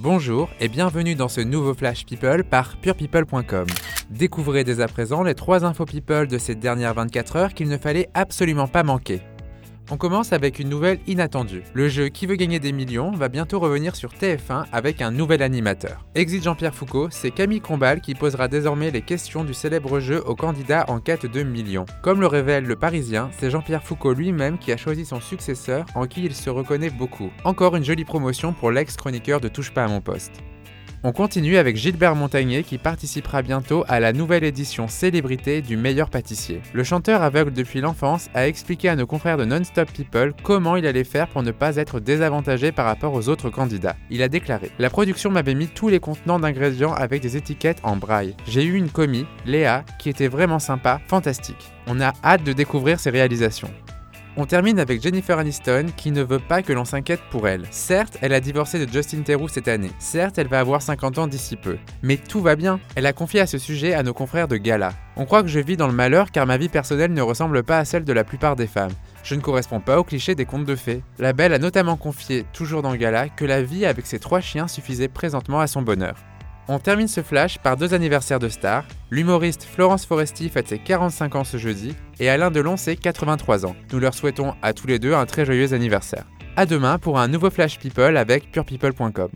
Bonjour et bienvenue dans ce nouveau Flash People par purepeople.com. Découvrez dès à présent les 3 infos people de ces dernières 24 heures qu'il ne fallait absolument pas manquer. On commence avec une nouvelle inattendue. Le jeu Qui veut gagner des millions va bientôt revenir sur TF1 avec un nouvel animateur. Exit Jean-Pierre Foucault, c'est Camille Combal qui posera désormais les questions du célèbre jeu aux candidats en quête de millions. Comme le révèle le Parisien, c'est Jean-Pierre Foucault lui-même qui a choisi son successeur en qui il se reconnaît beaucoup. Encore une jolie promotion pour l'ex-chroniqueur de Touche pas à mon poste. On continue avec Gilbert Montagnier qui participera bientôt à la nouvelle édition célébrité du meilleur pâtissier. Le chanteur aveugle depuis l'enfance a expliqué à nos confrères de Non-Stop People comment il allait faire pour ne pas être désavantagé par rapport aux autres candidats. Il a déclaré La production m'avait mis tous les contenants d'ingrédients avec des étiquettes en braille. J'ai eu une commis, Léa, qui était vraiment sympa, fantastique. On a hâte de découvrir ses réalisations. On termine avec Jennifer Aniston qui ne veut pas que l'on s'inquiète pour elle. Certes, elle a divorcé de Justin Theroux cette année. Certes, elle va avoir 50 ans d'ici peu. Mais tout va bien. Elle a confié à ce sujet à nos confrères de Gala. On croit que je vis dans le malheur car ma vie personnelle ne ressemble pas à celle de la plupart des femmes. Je ne corresponds pas au cliché des contes de fées. La belle a notamment confié, toujours dans Gala, que la vie avec ses trois chiens suffisait présentement à son bonheur. On termine ce flash par deux anniversaires de stars. L'humoriste Florence Foresti fête ses 45 ans ce jeudi et Alain Delon ses 83 ans. Nous leur souhaitons à tous les deux un très joyeux anniversaire. A demain pour un nouveau Flash People avec purepeople.com.